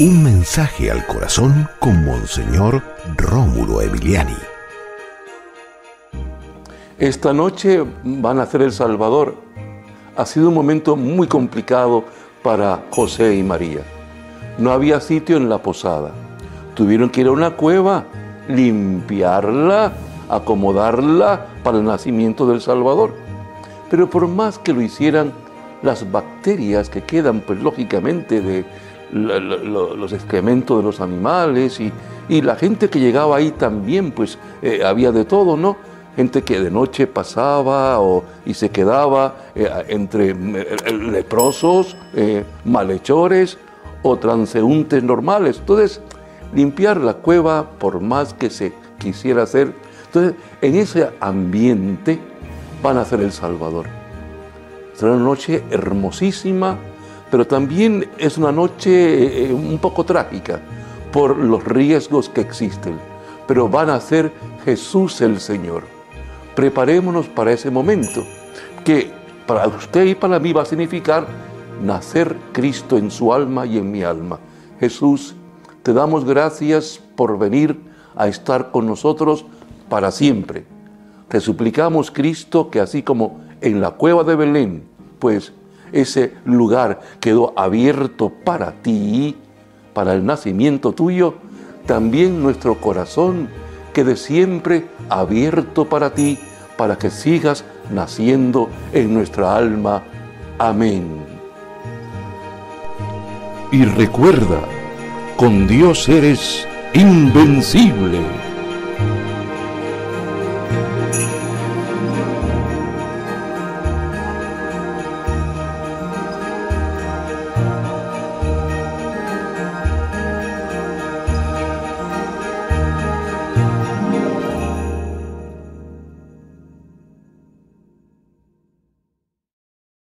Un mensaje al corazón con Monseñor Rómulo Emiliani. Esta noche van a hacer El Salvador. Ha sido un momento muy complicado para José y María. No había sitio en la posada. Tuvieron que ir a una cueva, limpiarla, acomodarla para el nacimiento del Salvador. Pero por más que lo hicieran, las bacterias que quedan, pues lógicamente, de los excrementos de los animales y, la gente que llegaba ahí también, pues eh, había de todo, ¿no? Gente que de noche pasaba o, y se quedaba eh, entre eh, leprosos, malhechores o transeúntes normales. Entonces, limpiar la cueva, por más que se quisiera hacer, entonces en ese ambiente van a ser el Salvador. Será una noche hermosísima, pero también es una noche eh, eh, un poco trágica por los riesgos que existen. Pero van a ser Jesús el Señor. Preparémonos para ese momento, que para usted y para mí va a significar nacer Cristo en su alma y en mi alma. Jesús, te damos gracias por venir a estar con nosotros para siempre. Te suplicamos, Cristo, que así como en la cueva de Belén, pues ese lugar quedó abierto para ti, para el nacimiento tuyo, también nuestro corazón quede siempre abierto para ti, para que sigas naciendo en nuestra alma. Amén. Y recuerda, con Dios eres invencible.